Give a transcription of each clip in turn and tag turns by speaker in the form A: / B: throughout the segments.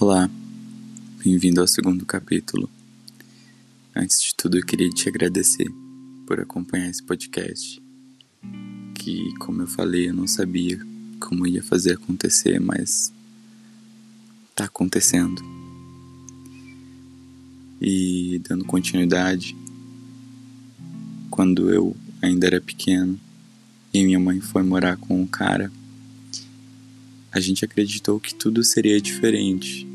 A: Olá, bem-vindo ao segundo capítulo. Antes de tudo, eu queria te agradecer por acompanhar esse podcast. Que, como eu falei, eu não sabia como ia fazer acontecer, mas tá acontecendo. E dando continuidade, quando eu ainda era pequeno e minha mãe foi morar com o cara, a gente acreditou que tudo seria diferente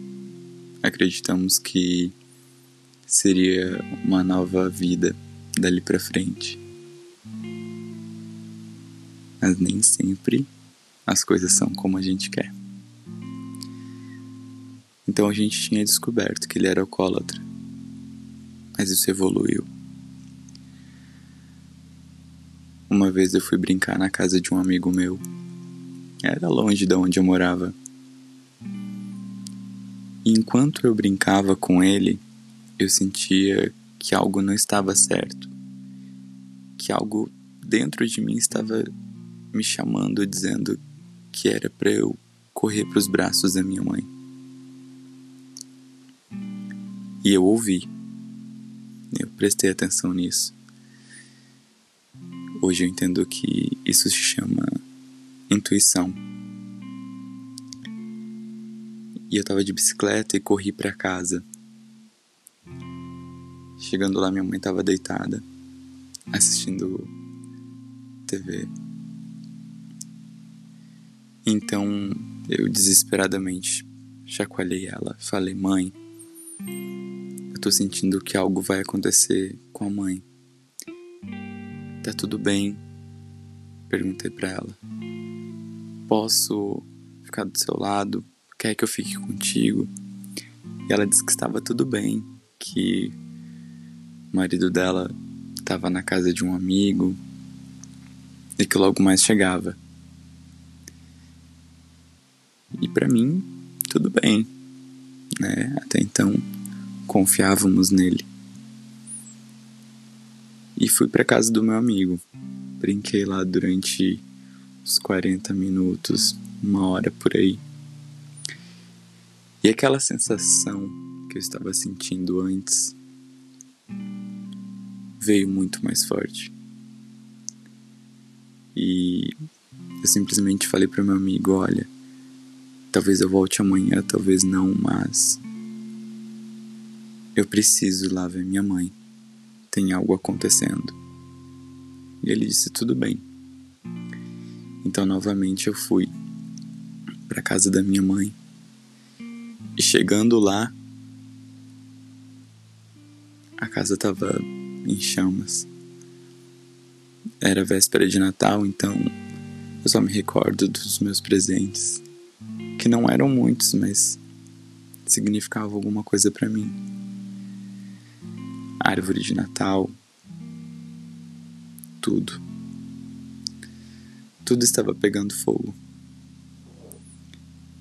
A: acreditamos que seria uma nova vida dali para frente. Mas nem sempre as coisas são como a gente quer. Então a gente tinha descoberto que ele era alcoólatra. Mas isso evoluiu. Uma vez eu fui brincar na casa de um amigo meu. Era longe de onde eu morava. E enquanto eu brincava com ele, eu sentia que algo não estava certo. Que algo dentro de mim estava me chamando, dizendo que era para eu correr para os braços da minha mãe. E eu ouvi. Eu prestei atenção nisso. Hoje eu entendo que isso se chama intuição. E eu tava de bicicleta e corri para casa. Chegando lá, minha mãe tava deitada, assistindo TV. Então eu desesperadamente chacoalhei ela. Falei, mãe, eu tô sentindo que algo vai acontecer com a mãe. Tá tudo bem? Perguntei para ela. Posso ficar do seu lado? Quer que eu fique contigo? E ela disse que estava tudo bem, que o marido dela estava na casa de um amigo e que logo mais chegava. E para mim, tudo bem, né? Até então confiávamos nele. E fui para casa do meu amigo. Brinquei lá durante uns 40 minutos, uma hora por aí. E aquela sensação que eu estava sentindo antes veio muito mais forte. E eu simplesmente falei para meu amigo: olha, talvez eu volte amanhã, talvez não, mas eu preciso ir lá ver minha mãe. Tem algo acontecendo. E ele disse: tudo bem. Então, novamente, eu fui para casa da minha mãe e chegando lá, a casa estava em chamas. Era véspera de Natal, então eu só me recordo dos meus presentes, que não eram muitos, mas significavam alguma coisa para mim. Árvore de Natal, tudo. Tudo estava pegando fogo.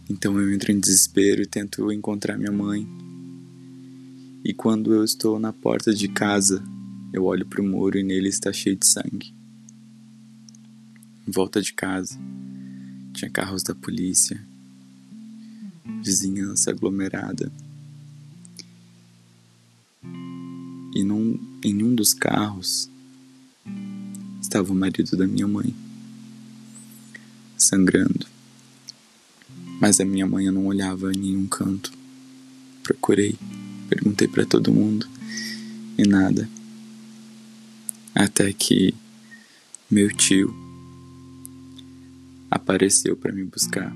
A: Então eu entro em desespero e tento encontrar minha mãe. E quando eu estou na porta de casa, eu olho para o muro e nele está cheio de sangue. Em volta de casa, tinha carros da polícia, vizinhança aglomerada. E num, em um dos carros estava o marido da minha mãe, sangrando. Mas a minha mãe não olhava em nenhum canto. Procurei, perguntei para todo mundo e nada. Até que meu tio apareceu para me buscar.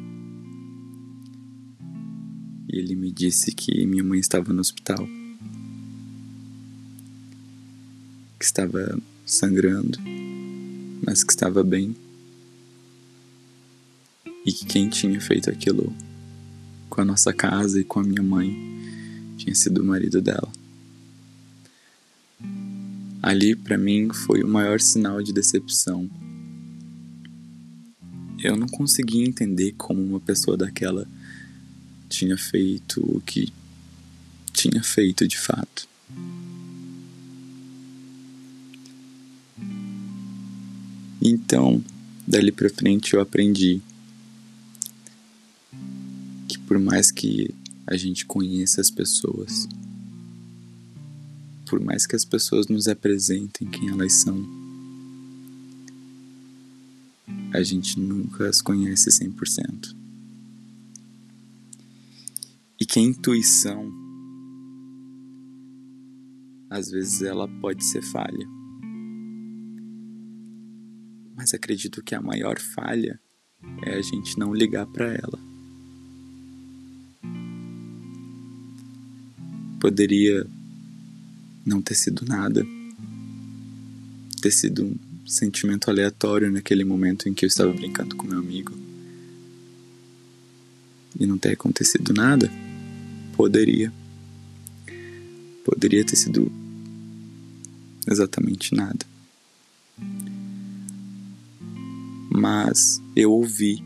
A: E ele me disse que minha mãe estava no hospital. Que estava sangrando, mas que estava bem e que quem tinha feito aquilo com a nossa casa e com a minha mãe tinha sido o marido dela. Ali, para mim, foi o maior sinal de decepção. Eu não conseguia entender como uma pessoa daquela tinha feito o que tinha feito de fato. Então, dali para frente eu aprendi por mais que a gente conheça as pessoas. Por mais que as pessoas nos apresentem quem elas são, a gente nunca as conhece 100%. E que a intuição, às vezes, ela pode ser falha. Mas acredito que a maior falha é a gente não ligar para ela. Poderia não ter sido nada, ter sido um sentimento aleatório naquele momento em que eu estava brincando com meu amigo e não ter acontecido nada. Poderia. Poderia ter sido exatamente nada. Mas eu ouvi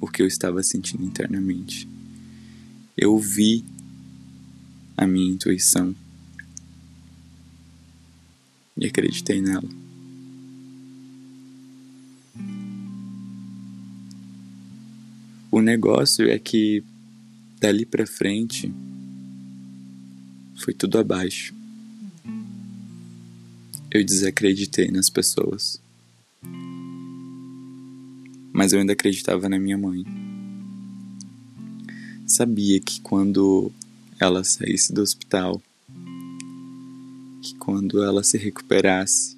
A: o que eu estava sentindo internamente. Eu ouvi a minha intuição e acreditei nela. O negócio é que dali para frente foi tudo abaixo. Eu desacreditei nas pessoas. Mas eu ainda acreditava na minha mãe. Sabia que quando ela saísse do hospital, que quando ela se recuperasse,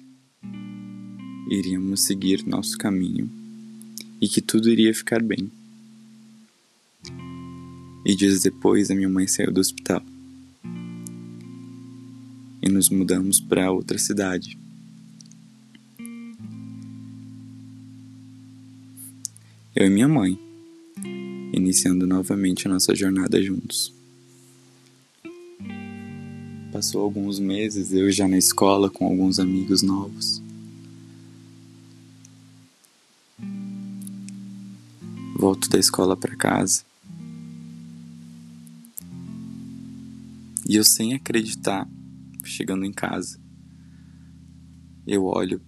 A: iríamos seguir nosso caminho e que tudo iria ficar bem. E dias depois a minha mãe saiu do hospital e nos mudamos para outra cidade. Eu e minha mãe, iniciando novamente a nossa jornada juntos. Passou alguns meses, eu já na escola com alguns amigos novos. Volto da escola para casa. E eu sem acreditar, chegando em casa, eu olho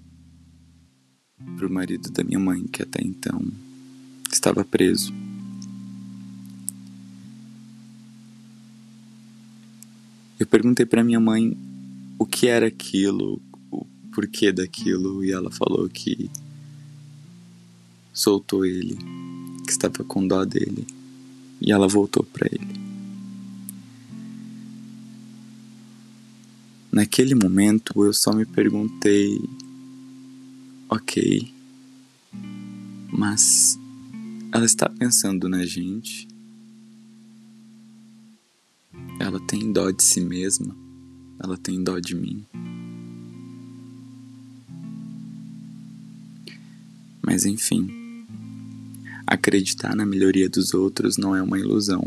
A: pro marido da minha mãe, que até então estava preso. Eu perguntei para minha mãe o que era aquilo, o porquê daquilo, e ela falou que soltou ele, que estava com dó dele, e ela voltou para ele. Naquele momento eu só me perguntei: ok, mas ela está pensando na gente tem dó de si mesma, ela tem dó de mim. Mas enfim, acreditar na melhoria dos outros não é uma ilusão.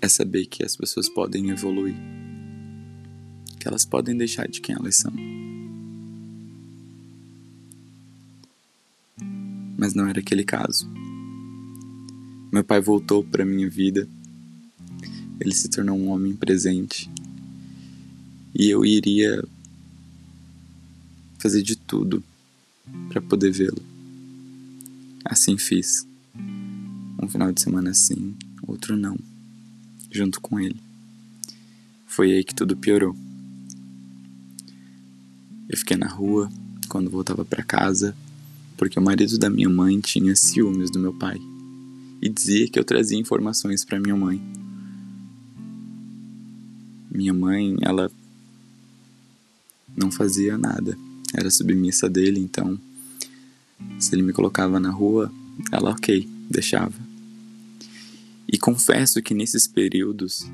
A: É saber que as pessoas podem evoluir, que elas podem deixar de quem elas são. Mas não era aquele caso. Meu pai voltou para minha vida. Ele se tornou um homem presente. E eu iria fazer de tudo para poder vê-lo. Assim fiz. Um final de semana sim, outro não, junto com ele. Foi aí que tudo piorou. Eu fiquei na rua quando voltava para casa, porque o marido da minha mãe tinha ciúmes do meu pai e dizia que eu trazia informações para minha mãe. Minha mãe, ela não fazia nada, era submissa dele, então se ele me colocava na rua, ela ok, deixava. E confesso que nesses períodos,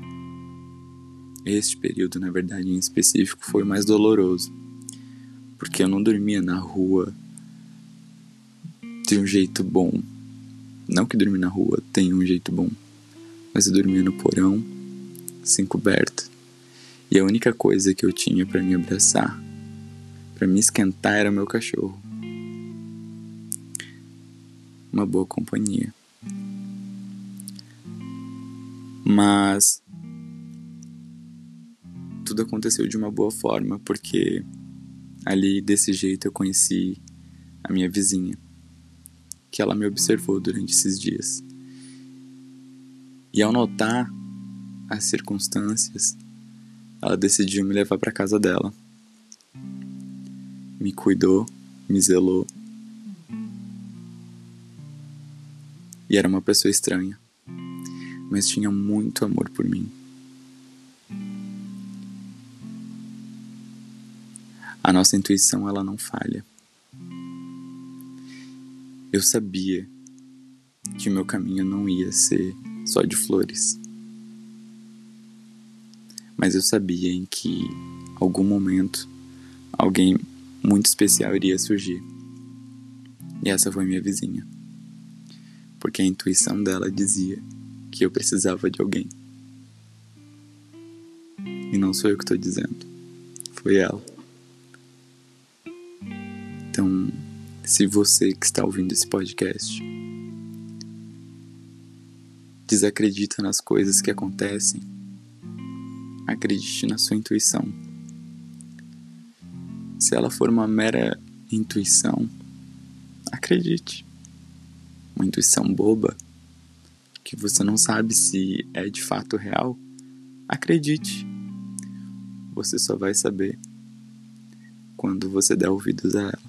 A: este período na verdade em específico, foi mais doloroso, porque eu não dormia na rua de um jeito bom, não que dormir na rua tenha um jeito bom, mas eu dormia no porão, sem coberta, e a única coisa que eu tinha para me abraçar, para me esquentar, era meu cachorro. Uma boa companhia. Mas tudo aconteceu de uma boa forma, porque ali desse jeito eu conheci a minha vizinha que ela me observou durante esses dias. E ao notar as circunstâncias, ela decidiu me levar para casa dela. Me cuidou, me zelou. E era uma pessoa estranha, mas tinha muito amor por mim. A nossa intuição ela não falha. Eu sabia que o meu caminho não ia ser só de flores. Mas eu sabia em que algum momento alguém muito especial iria surgir. E essa foi minha vizinha. Porque a intuição dela dizia que eu precisava de alguém. E não sou eu que estou dizendo. Foi ela. Se você que está ouvindo esse podcast desacredita nas coisas que acontecem, acredite na sua intuição. Se ela for uma mera intuição, acredite. Uma intuição boba, que você não sabe se é de fato real, acredite. Você só vai saber quando você der ouvidos a ela.